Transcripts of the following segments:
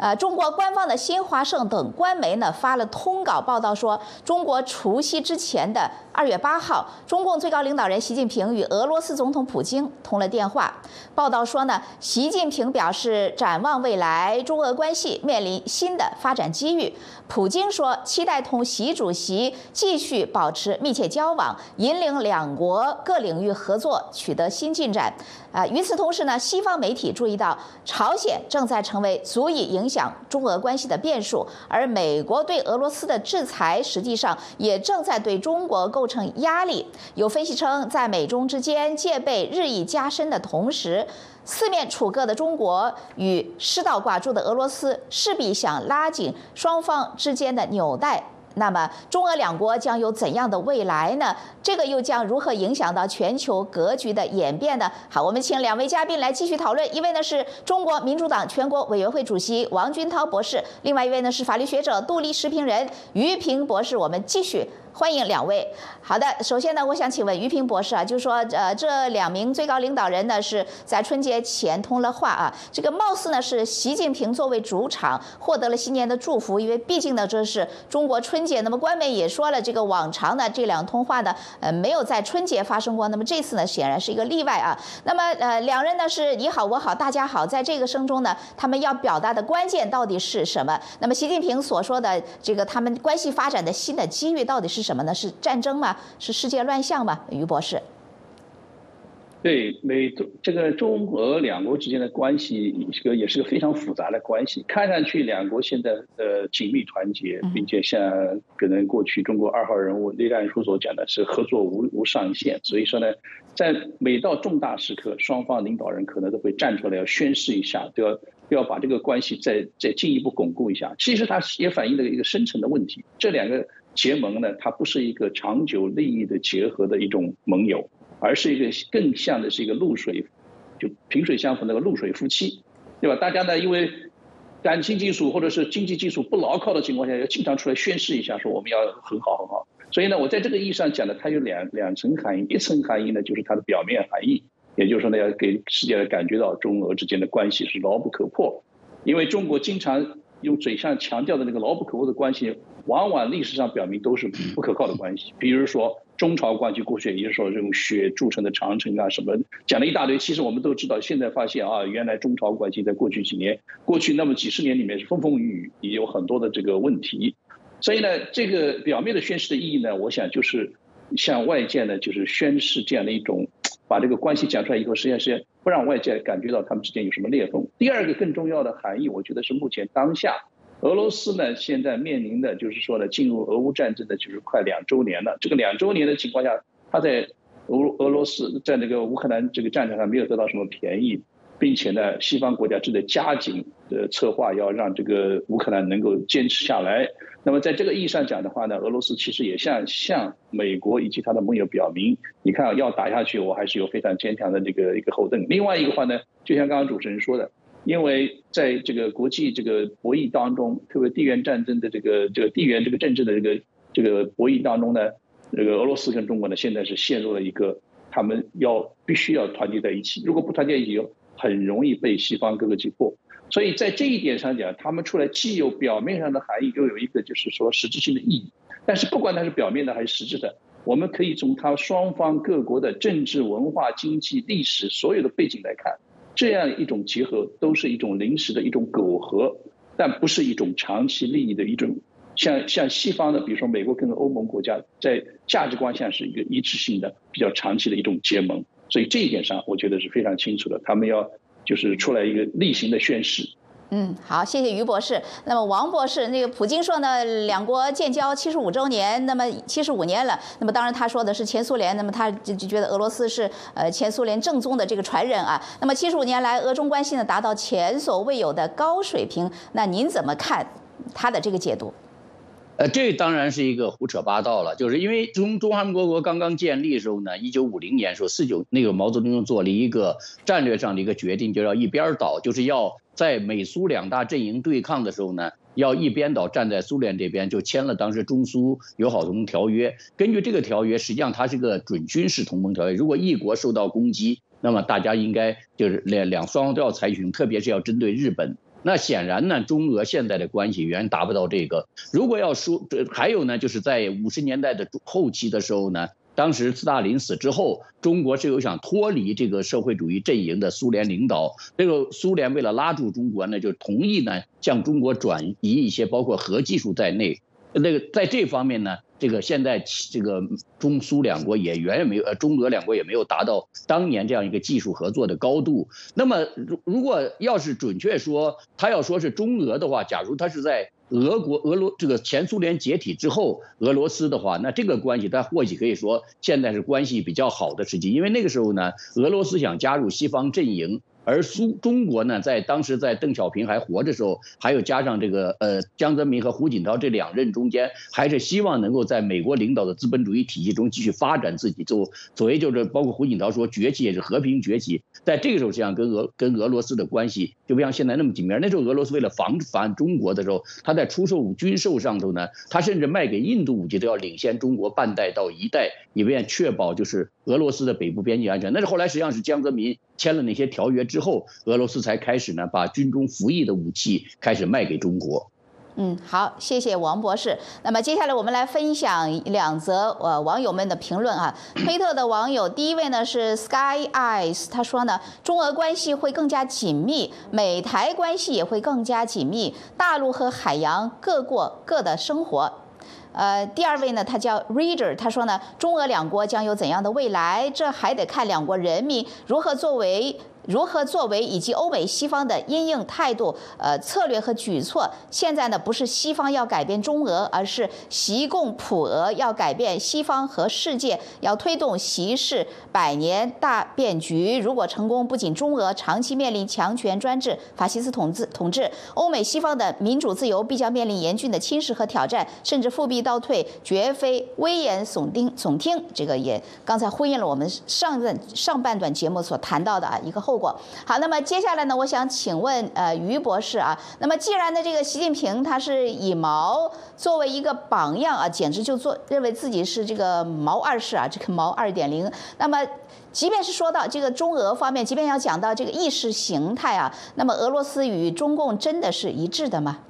呃，中国官方的新华社等官媒呢发了通稿报道说，中国除夕之前的二月八号，中共最高领导人习近平与俄罗斯总统普京通了电话。报道说呢，习近平表示展望未来，中俄关系面临新的发展机遇。普京说，期待同习主席继续保持密切交往，引领两国各领域合作取得新进展。啊，与此同时呢，西方媒体注意到，朝鲜正在成为足以影响中俄关系的变数，而美国对俄罗斯的制裁实际上也正在对中国构成压力。有分析称，在美中之间戒备日益加深的同时，四面楚歌的中国与失道寡助的俄罗斯势必想拉紧双方之间的纽带。那么，中俄两国将有怎样的未来呢？这个又将如何影响到全球格局的演变呢？好，我们请两位嘉宾来继续讨论。一位呢是中国民主党全国委员会主席王军涛博士，另外一位呢是法律学者、杜立时评人于平博士。我们继续。欢迎两位。好的，首先呢，我想请问于平博士啊，就是说，呃，这两名最高领导人呢是在春节前通了话啊。这个貌似呢是习近平作为主场获得了新年的祝福，因为毕竟呢这是中国春节。那么官媒也说了，这个往常呢这两通话呢，呃，没有在春节发生过。那么这次呢显然是一个例外啊。那么呃，两人呢是你好我好大家好，在这个声中呢，他们要表达的关键到底是什么？那么习近平所说的这个他们关系发展的新的机遇到底是？什么呢？是战争吗？是世界乱象吗？于博士，对美中这个中俄两国之间的关系，这个也是个非常复杂的关系。看上去两国现在呃紧密团结，并且像可能过去中国二号人物栗战书所讲的是合作无无上限。所以说呢，在每到重大时刻，双方领导人可能都会站出来要宣誓一下，都要要把这个关系再再进一步巩固一下。其实它也反映了一个深层的问题，这两个。结盟呢，它不是一个长久利益的结合的一种盟友，而是一个更像的是一个露水，就萍水相逢那个露水夫妻，对吧？大家呢，因为感情基础或者是经济基础不牢靠的情况下，要经常出来宣誓一下，说我们要很好很好。所以呢，我在这个意义上讲呢，它有两两层含义，一层含义呢就是它的表面含义，也就是说呢，要给世界感觉到中俄之间的关系是牢不可破，因为中国经常用嘴上强调的那个牢不可破的关系。往往历史上表明都是不可靠的关系，比如说中朝关系过去，也就是说这种血铸成的长城啊什么，讲了一大堆。其实我们都知道，现在发现啊，原来中朝关系在过去几年、过去那么几十年里面是风风雨雨，也有很多的这个问题。所以呢，这个表面的宣誓的意义呢，我想就是向外界呢，就是宣誓这样的一种，把这个关系讲出来以后，实际上是不让外界感觉到他们之间有什么裂缝。第二个更重要的含义，我觉得是目前当下。俄罗斯呢，现在面临的就是说呢，进入俄乌战争的就是快两周年了。这个两周年的情况下，他在俄俄罗斯在那个乌克兰这个战场上没有得到什么便宜，并且呢，西方国家正在加紧的策划要让这个乌克兰能够坚持下来。那么在这个意义上讲的话呢，俄罗斯其实也向向美国以及他的盟友表明，你看要打下去，我还是有非常坚强的这个一个后盾。另外一个话呢，就像刚刚主持人说的。因为在这个国际这个博弈当中，特别地缘战争的这个这个地缘这个政治的这个这个博弈当中呢，这个俄罗斯跟中国呢现在是陷入了一个他们要必须要团结在一起，如果不团结一起，很容易被西方各个击破。所以在这一点上讲，他们出来既有表面上的含义，又有一个就是说实质性的意义。但是不管它是表面的还是实质的，我们可以从它双方各国的政治、文化、经济、历史所有的背景来看。这样一种结合都是一种临时的一种苟合，但不是一种长期利益的一种，像像西方的，比如说美国跟欧盟国家在价值观上是一个一致性的、比较长期的一种结盟，所以这一点上我觉得是非常清楚的，他们要就是出来一个例行的宣誓。嗯，好，谢谢于博士。那么王博士，那个普京说呢，两国建交七十五周年，那么七十五年了。那么当然他说的是前苏联，那么他就就觉得俄罗斯是呃前苏联正宗的这个传人啊。那么七十五年来，俄中关系呢达到前所未有的高水平。那您怎么看他的这个解读？呃，这当然是一个胡扯八道了，就是因为中中华民国刚刚建立的时候呢，一九五零年时候四九那个毛泽东做了一个战略上的一个决定，就要一边倒，就是要在美苏两大阵营对抗的时候呢，要一边倒站在苏联这边，就签了当时中苏友好同盟条约。根据这个条约，实际上它是个准军事同盟条约，如果一国受到攻击，那么大家应该就是两两双方都要采取，特别是要针对日本。那显然呢，中俄现在的关系远远达不到这个。如果要说这，还有呢，就是在五十年代的后期的时候呢，当时斯大林死之后，中国是有想脱离这个社会主义阵营的苏联领导。这个苏联为了拉住中国呢，就同意呢向中国转移一些包括核技术在内。那个在这方面呢，这个现在这个中苏两国也远远没有，呃，中俄两国也没有达到当年这样一个技术合作的高度。那么，如如果要是准确说，他要说是中俄的话，假如他是在俄国、俄罗这个前苏联解体之后，俄罗斯的话，那这个关系他或许可以说现在是关系比较好的时期，因为那个时候呢，俄罗斯想加入西方阵营。而苏中国呢，在当时在邓小平还活着时候，还有加上这个呃江泽民和胡锦涛这两任中间，还是希望能够在美国领导的资本主义体系中继续发展自己。就所谓就是包括胡锦涛说崛起也是和平崛起，在这个时候实际上跟俄跟俄罗斯的关系就不像现在那么紧密。那时候俄罗斯为了防反中国的时候，他在出售军售上头呢，他甚至卖给印度武器都要领先中国半代到一代，以便确保就是俄罗斯的北部边境安全。那是后来实际上是江泽民签了那些条约之后，俄罗斯才开始呢，把军中服役的武器开始卖给中国。嗯，好，谢谢王博士。那么接下来我们来分享两则呃网友们的评论啊。推特的网友第一位呢是 Sky Eyes，他说呢，中俄关系会更加紧密，美台关系也会更加紧密，大陆和海洋各过各的生活。呃，第二位呢，他叫 Reader，他说呢，中俄两国将有怎样的未来，这还得看两国人民如何作为。如何作为以及欧美西方的因应态度、呃策略和举措？现在呢，不是西方要改变中俄，而是习共普俄要改变西方和世界，要推动习氏百年大变局。如果成功，不仅中俄长期面临强权专制、法西斯统治统治，欧美西方的民主自由必将面临严峻的侵蚀和挑战，甚至复辟倒退，绝非危言耸听耸听。这个也刚才呼应了我们上任上半段节目所谈到的啊一个后。好，那么接下来呢？我想请问呃于博士啊，那么既然呢这个习近平他是以毛作为一个榜样啊，简直就做认为自己是这个毛二世啊，这个毛二点零。那么即便是说到这个中俄方面，即便要讲到这个意识形态啊，那么俄罗斯与中共真的是一致的吗？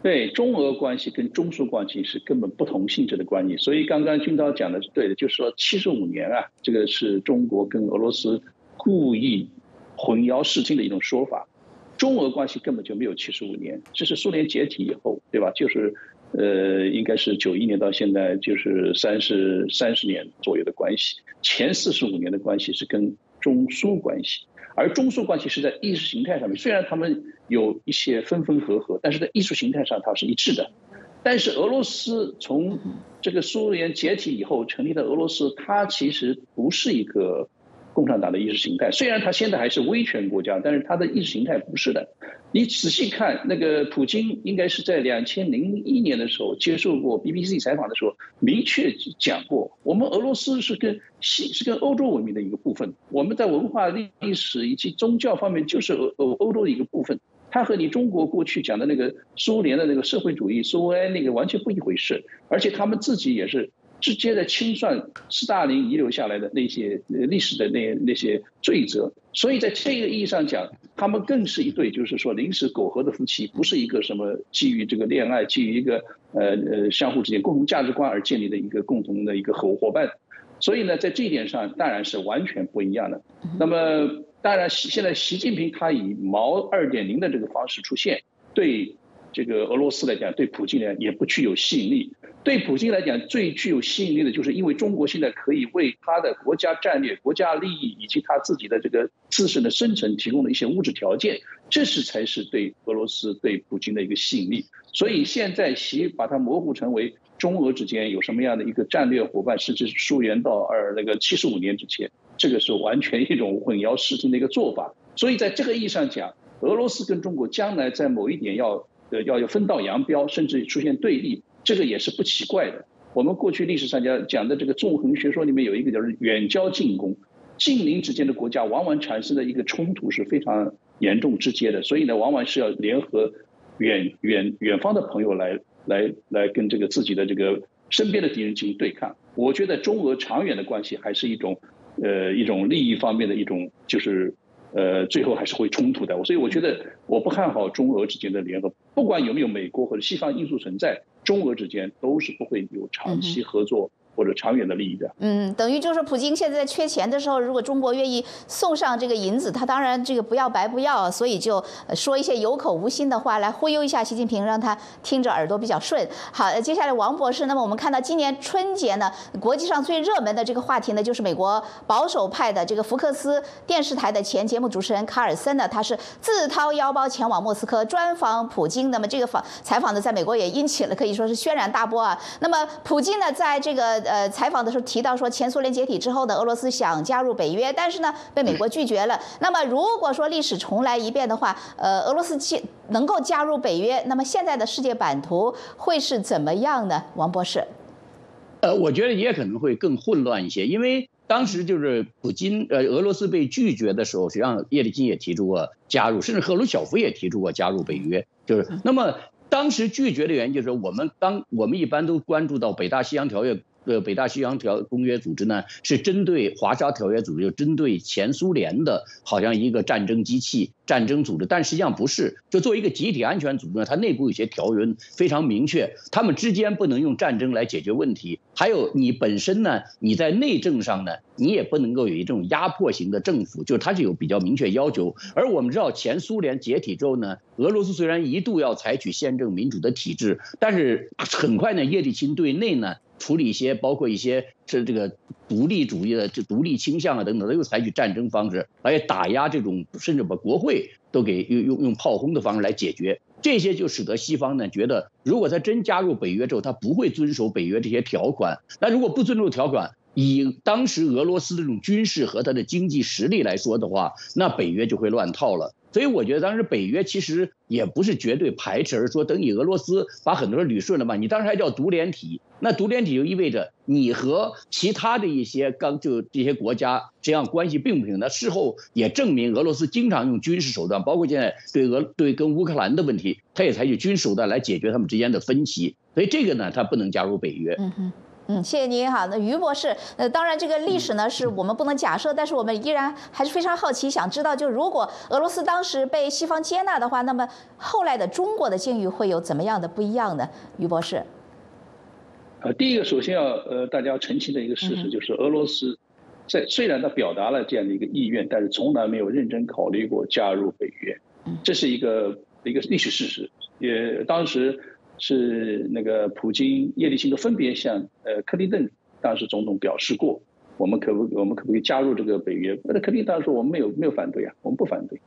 对中俄关系跟中苏关系是根本不同性质的关系，所以刚刚军刀讲的是对的，就是说七十五年啊，这个是中国跟俄罗斯。故意混淆视听的一种说法，中俄关系根本就没有七十五年，这是苏联解体以后，对吧？就是，呃，应该是九一年到现在就是三十三十年左右的关系，前四十五年的关系是跟中苏关系，而中苏关系是在意识形态上面，虽然他们有一些分分合合，但是在艺术形态上它是一致的。但是俄罗斯从这个苏联解体以后成立的俄罗斯，它其实不是一个。共产党的意识形态，虽然他现在还是威权国家，但是他的意识形态不是的。你仔细看，那个普京应该是在两千零一年的时候接受过 BBC 采访的时候，明确讲过，我们俄罗斯是跟西是跟欧洲文明的一个部分，我们在文化历史以及宗教方面就是欧欧欧洲的一个部分。它和你中国过去讲的那个苏联的那个社会主义苏维埃那个完全不一回事，而且他们自己也是。直接的清算斯大林遗留下来的那些历史的那那些罪责，所以在这个意义上讲，他们更是一对就是说临时苟合的夫妻，不是一个什么基于这个恋爱、基于一个呃呃相互之间共同价值观而建立的一个共同的一个合伙伴。所以呢，在这一点上当然是完全不一样的。那么当然，现在习近平他以毛二点零的这个方式出现，对这个俄罗斯来讲，对普京来讲也不具有吸引力。对普京来讲，最具有吸引力的就是因为中国现在可以为他的国家战略、国家利益以及他自己的这个自身的生存提供了一些物质条件，这是才是对俄罗斯、对普京的一个吸引力。所以现在习把它模糊成为中俄之间有什么样的一个战略伙伴，甚至溯源到二那个七十五年之前，这个是完全一种混淆视听的一个做法。所以在这个意义上讲，俄罗斯跟中国将来在某一点要呃要要分道扬镳，甚至出现对立。这个也是不奇怪的。我们过去历史上讲讲的这个纵横学说里面有一个叫远交近攻，近邻之间的国家往往产生的一个冲突是非常严重直接的，所以呢，往往是要联合远远远方的朋友来来来跟这个自己的这个身边的敌人进行对抗。我觉得中俄长远的关系还是一种呃一种利益方面的一种就是呃，最后还是会冲突的。所以我觉得我不看好中俄之间的联合，不管有没有美国或者西方因素存在，中俄之间都是不会有长期合作。或者长远的利益的，嗯，等于就是普京现在缺钱的时候，如果中国愿意送上这个银子，他当然这个不要白不要，所以就说一些有口无心的话来忽悠一下习近平，让他听着耳朵比较顺。好，接下来王博士，那么我们看到今年春节呢，国际上最热门的这个话题呢，就是美国保守派的这个福克斯电视台的前节目主持人卡尔森呢，他是自掏腰包前往莫斯科专访普京，那么这个访采访呢，在美国也引起了可以说是轩然大波啊。那么普京呢，在这个呃，采访的时候提到说，前苏联解体之后呢，俄罗斯想加入北约，但是呢，被美国拒绝了。那么，如果说历史重来一遍的话，呃，俄罗斯加能够加入北约，那么现在的世界版图会是怎么样呢？王博士，呃，我觉得也可能会更混乱一些，因为当时就是普京，呃，俄罗斯被拒绝的时候，实际上叶利钦也提出过加入，甚至赫鲁晓夫也提出过加入北约，就是那么。当时拒绝的原因就是我们当我们一般都关注到北大西洋条约，呃，北大西洋条公约组织呢，是针对华沙条约组织，就针对前苏联的，好像一个战争机器。战争组织，但实际上不是。就作为一个集体安全组织呢，它内部有些条文非常明确，他们之间不能用战争来解决问题。还有你本身呢，你在内政上呢，你也不能够有一种压迫型的政府，就是它是有比较明确要求。而我们知道，前苏联解体之后呢，俄罗斯虽然一度要采取宪政民主的体制，但是很快呢，叶利钦对内呢。处理一些包括一些这这个独立主义的这独立倾向啊等等，他又采取战争方式，而且打压这种，甚至把国会都给用用用炮轰的方式来解决。这些就使得西方呢觉得，如果他真加入北约之后，他不会遵守北约这些条款。那如果不遵守条款，以当时俄罗斯这种军事和他的经济实力来说的话，那北约就会乱套了。所以我觉得当时北约其实也不是绝对排斥，而是说等你俄罗斯把很多人捋顺了嘛，你当时还叫独联体，那独联体就意味着你和其他的一些刚就这些国家这样关系并不平。那事后也证明俄罗斯经常用军事手段，包括现在对俄对跟乌克兰的问题，他也采取军事手段来解决他们之间的分歧。所以这个呢，他不能加入北约。嗯，谢谢您哈。那于博士，呃，当然这个历史呢是我们不能假设，但是我们依然还是非常好奇，想知道就如果俄罗斯当时被西方接纳的话，那么后来的中国的境遇会有怎么样的不一样呢？于博士，呃，第一个首先要呃大家要澄清的一个事实就是，俄罗斯在虽然他表达了这样的一个意愿，但是从来没有认真考虑过加入北约，这是一个一个历史事实，也当时。是那个普京、叶利钦都分别向呃克林顿当时总统表示过，我们可不我们可不可以加入这个北约？那克林顿当时说我们没有没有反对啊，我们不反对。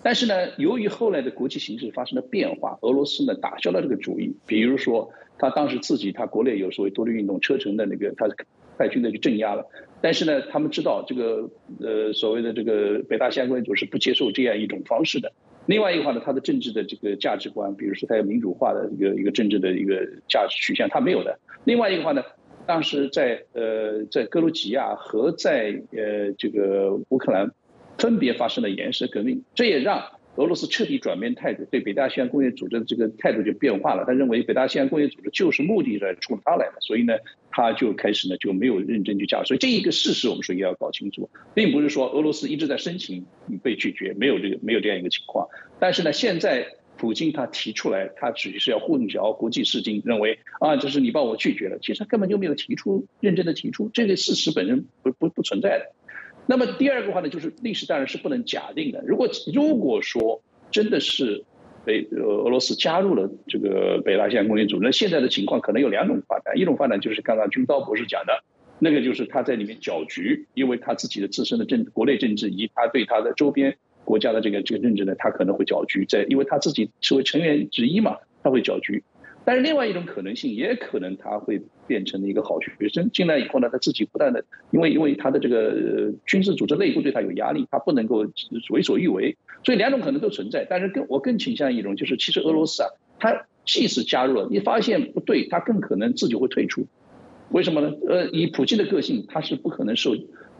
但是呢，由于后来的国际形势发生了变化，俄罗斯呢打消了这个主意。比如说，他当时自己他国内有所谓独立运动车臣的那个，他派军队去镇压了。但是呢，他们知道这个呃所谓的这个北大西洋公约组是不接受这样一种方式的。另外一个话呢，它的政治的这个价值观，比如说它有民主化的一个一个政治的一个价值取向，它没有的。另外一个话呢，当时在呃在格鲁吉亚和在呃这个乌克兰，分别发生了颜色革命，这也让。俄罗斯彻底转变态度，对北大西洋工业组织的这个态度就变化了。他认为北大西洋工业组织就是目的来冲他来的，所以呢，他就开始呢就没有认真去加。所以这一个事实我们说也要搞清楚，并不是说俄罗斯一直在申请被拒绝，没有这个没有这样一个情况。但是呢，现在普京他提出来，他只是要混淆国际视听，认为啊，这是你把我拒绝了，其实他根本就没有提出认真的提出这个事实本身不不不存在的。那么第二个话呢，就是历史当然是不能假定的。如果如果说真的是北俄罗斯加入了这个北大西洋公约组织，那现在的情况可能有两种发展。一种发展就是刚刚军刀博士讲的，那个就是他在里面搅局，因为他自己的自身的政国内政治以及他对他的周边国家的这个这个政治呢，他可能会搅局，在因为他自己作为成员之一嘛，他会搅局。但是另外一种可能性，也可能他会变成一个好学生，进来以后呢，他自己不断的，因为因为他的这个军事组织内部对他有压力，他不能够为所欲为，所以两种可能都存在。但是更我更倾向一种，就是其实俄罗斯啊，他即使加入了，你发现不对，他更可能自己会退出。为什么呢？呃，以普京的个性，他是不可能受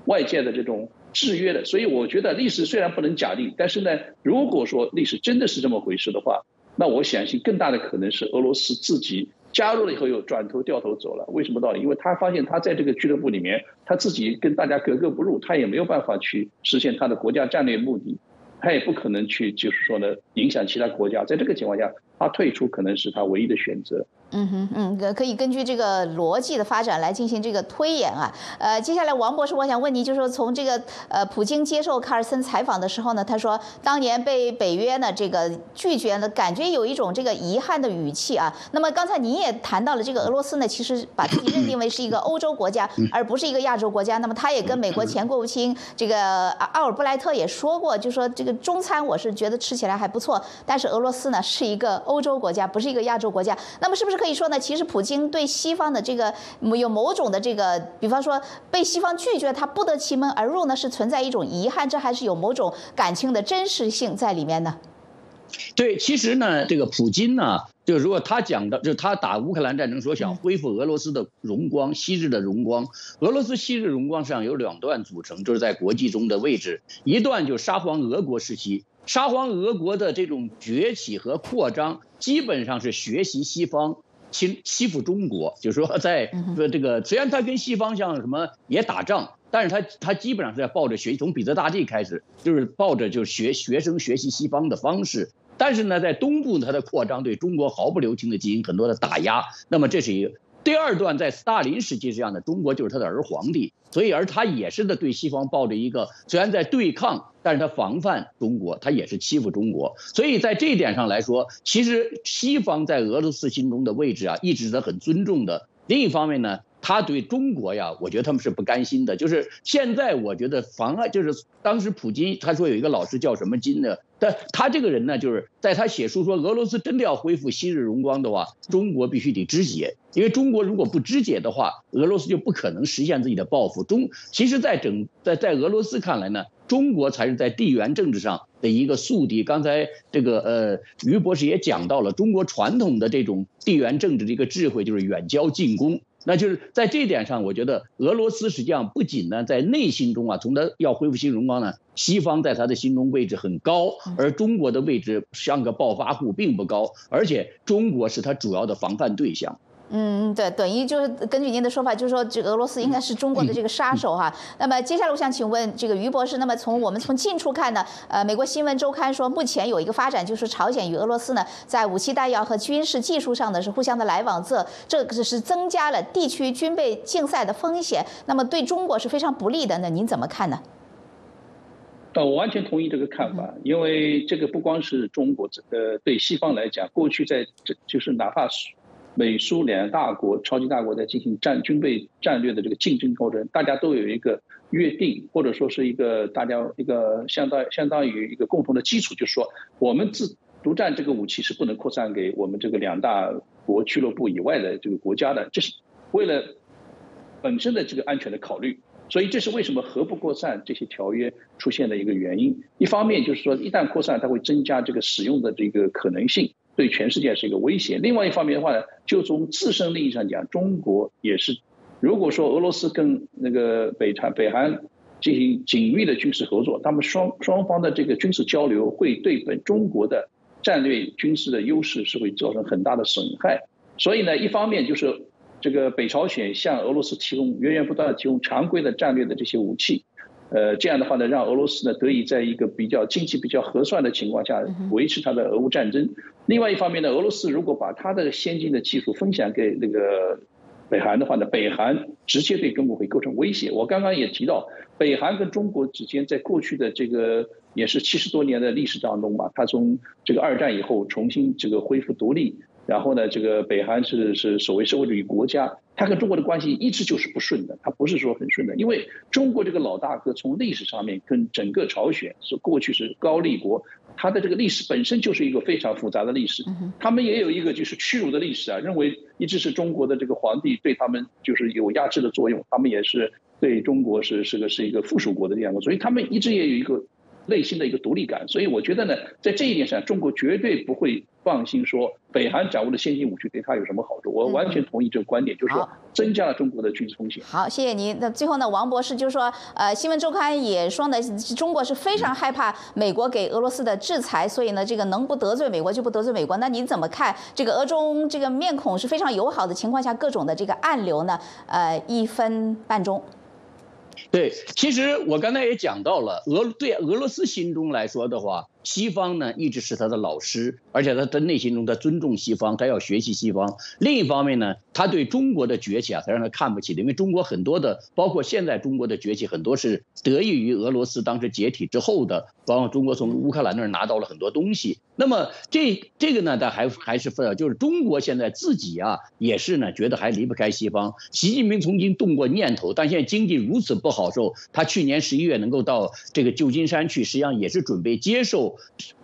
外界的这种制约的。所以我觉得历史虽然不能假定，但是呢，如果说历史真的是这么回事的话。那我相信更大的可能是俄罗斯自己加入了以后又转头掉头走了，为什么道理？因为他发现他在这个俱乐部里面，他自己跟大家格格不入，他也没有办法去实现他的国家战略目的，他也不可能去就是说呢影响其他国家，在这个情况下，他退出可能是他唯一的选择。嗯哼嗯，可以根据这个逻辑的发展来进行这个推演啊。呃，接下来王博士，我想问你，就是说从这个呃，普京接受卡尔森采访的时候呢，他说当年被北约呢这个拒绝呢，感觉有一种这个遗憾的语气啊。那么刚才您也谈到了这个俄罗斯呢，其实把自己认定为是一个欧洲国家，而不是一个亚洲国家。那么他也跟美国前国务卿这个奥尔布莱特也说过，就说这个中餐我是觉得吃起来还不错，但是俄罗斯呢是一个欧洲国家，不是一个亚洲国家。那么是不是可以说呢，其实普京对西方的这个有某种的这个，比方说被西方拒绝，他不得其门而入呢，是存在一种遗憾，这还是有某种感情的真实性在里面呢？对，其实呢，这个普京呢，就如果他讲的，就他打乌克兰战争说想恢复俄罗斯的荣光，昔日的荣光。俄罗斯昔日荣光上有两段组成，就是在国际中的位置，一段就是沙皇俄国时期，沙皇俄国的这种崛起和扩张，基本上是学习西方欺欺负中国，就是说在这个虽然他跟西方像什么也打仗。但是他他基本上是在抱着学习，从彼得大帝开始，就是抱着就是学学生学习西方的方式。但是呢，在东部它的扩张对中国毫不留情的进行很多的打压。那么这是一个第二段，在斯大林时期这样的中国就是他的儿皇帝，所以而他也是的对西方抱着一个虽然在对抗，但是他防范中国，他也是欺负中国。所以在这一点上来说，其实西方在俄罗斯心中的位置啊，一直是很尊重的。另一方面呢。他对中国呀，我觉得他们是不甘心的。就是现在，我觉得妨碍，就是当时普京他说有一个老师叫什么金的，但他这个人呢，就是在他写书说俄罗斯真的要恢复昔日荣光的话，中国必须得肢解，因为中国如果不肢解的话，俄罗斯就不可能实现自己的抱负。中其实，在整在在俄罗斯看来呢，中国才是在地缘政治上的一个宿敌。刚才这个呃于博士也讲到了，中国传统的这种地缘政治的一个智慧就是远交近攻。那就是在这一点上，我觉得俄罗斯实际上不仅呢在内心中啊，从他要恢复新荣光呢，西方在他的心中位置很高，而中国的位置像个暴发户并不高，而且中国是他主要的防范对象。嗯，对，等于就是根据您的说法，就是说这个俄罗斯应该是中国的这个杀手哈。那么接下来我想请问这个于博士，那么从我们从近处看呢，呃，美国新闻周刊说目前有一个发展，就是朝鲜与俄罗斯呢在武器弹药和军事技术上呢是互相的来往，这这个是增加了地区军备竞赛的风险，那么对中国是非常不利的。那您怎么看呢？呃，我完全同意这个看法，因为这个不光是中国，呃，对西方来讲，过去在这就是哪怕是。美苏两大国、超级大国在进行战军备战略的这个竞争过程，大家都有一个约定，或者说是一个大家一个相当相当于一个共同的基础，就是说我们自独占这个武器是不能扩散给我们这个两大国俱乐部以外的这个国家的，这是为了本身的这个安全的考虑，所以这是为什么核不扩散这些条约出现的一个原因。一方面就是说，一旦扩散，它会增加这个使用的这个可能性。对全世界是一个威胁。另外一方面的话呢，就从自身利益上讲，中国也是。如果说俄罗斯跟那个北韩北韩进行紧密的军事合作，他们双双方的这个军事交流会对本中国的战略军事的优势是会造成很大的损害。所以呢，一方面就是这个北朝鲜向俄罗斯提供源源不断的提供常规的战略的这些武器。呃，这样的话呢，让俄罗斯呢得以在一个比较经济比较合算的情况下维持它的俄乌战争。另外一方面呢，俄罗斯如果把它的先进的技术分享给那个北韩的话呢，北韩直接对中国会构成威胁。我刚刚也提到，北韩跟中国之间在过去的这个也是七十多年的历史当中嘛，它从这个二战以后重新这个恢复独立。然后呢，这个北韩是是所谓社会主义国家，它跟中国的关系一直就是不顺的，它不是说很顺的，因为中国这个老大哥从历史上面跟整个朝鲜是过去是高丽国，它的这个历史本身就是一个非常复杂的历史，他们也有一个就是屈辱的历史啊，认为一直是中国的这个皇帝对他们就是有压制的作用，他们也是对中国是是个是一个附属国的这样的，所以他们一直也有一个内心的一个独立感。所以我觉得呢，在这一点上，中国绝对不会放心说北韩掌握的先进武器对他有什么好处。我完全同意这个观点，就是说增加了中国的军事风险。好，谢谢您。那最后呢，王博士就说，呃，新闻周刊也说呢，中国是非常害怕美国给俄罗斯的制裁，所以呢，这个能不得罪美国就不得罪美国。那您怎么看这个俄中这个面孔是非常友好的情况下，各种的这个暗流呢？呃，一分半钟。对，其实我刚才也讲到了，俄对俄罗斯心中来说的话。西方呢一直是他的老师，而且他的内心中他尊重西方，他要学习西方。另一方面呢，他对中国的崛起啊，他让他看不起的，因为中国很多的，包括现在中国的崛起，很多是得益于俄罗斯当时解体之后的，包括中国从乌克兰那儿拿到了很多东西。那么这这个呢，他还还是分，就是中国现在自己啊，也是呢觉得还离不开西方。习近平曾经动过念头，但现在经济如此不好受，他去年十一月能够到这个旧金山去，实际上也是准备接受。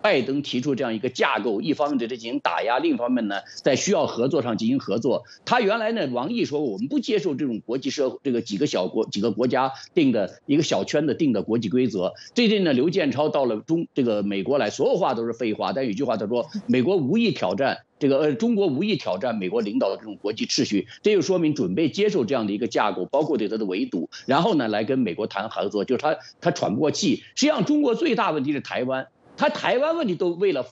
拜登提出这样一个架构，一方面对他进行打压，另一方面呢，在需要合作上进行合作。他原来呢，王毅说我们不接受这种国际社这个几个小国几个国家定的一个小圈子定的国际规则。最近呢，刘建超到了中这个美国来，所有话都是废话，但有一句话他说，美国无意挑战这个呃，中国无意挑战美国领导的这种国际秩序，这就说明准备接受这样的一个架构，包括对他的围堵，然后呢，来跟美国谈合作，就是他他喘不过气。实际上，中国最大问题是台湾。他台湾问题都为了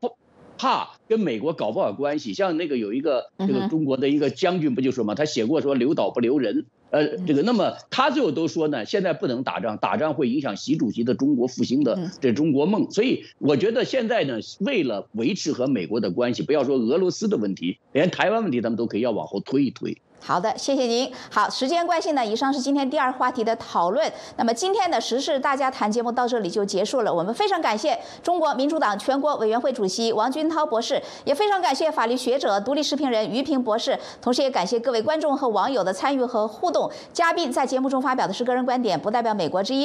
怕跟美国搞不好关系，像那个有一个这个中国的一个将军不就说嘛，他写过说留岛不留人，呃，这个那么他最后都说呢，现在不能打仗，打仗会影响习主席的中国复兴的这中国梦，所以我觉得现在呢，为了维持和美国的关系，不要说俄罗斯的问题，连台湾问题他们都可以要往后推一推。好的，谢谢您。好，时间关系呢，以上是今天第二话题的讨论。那么今天的时事大家谈节目到这里就结束了。我们非常感谢中国民主党全国委员会主席王军涛博士，也非常感谢法律学者、独立视频人于平博士，同时也感谢各位观众和网友的参与和互动。嘉宾在节目中发表的是个人观点，不代表美国之音。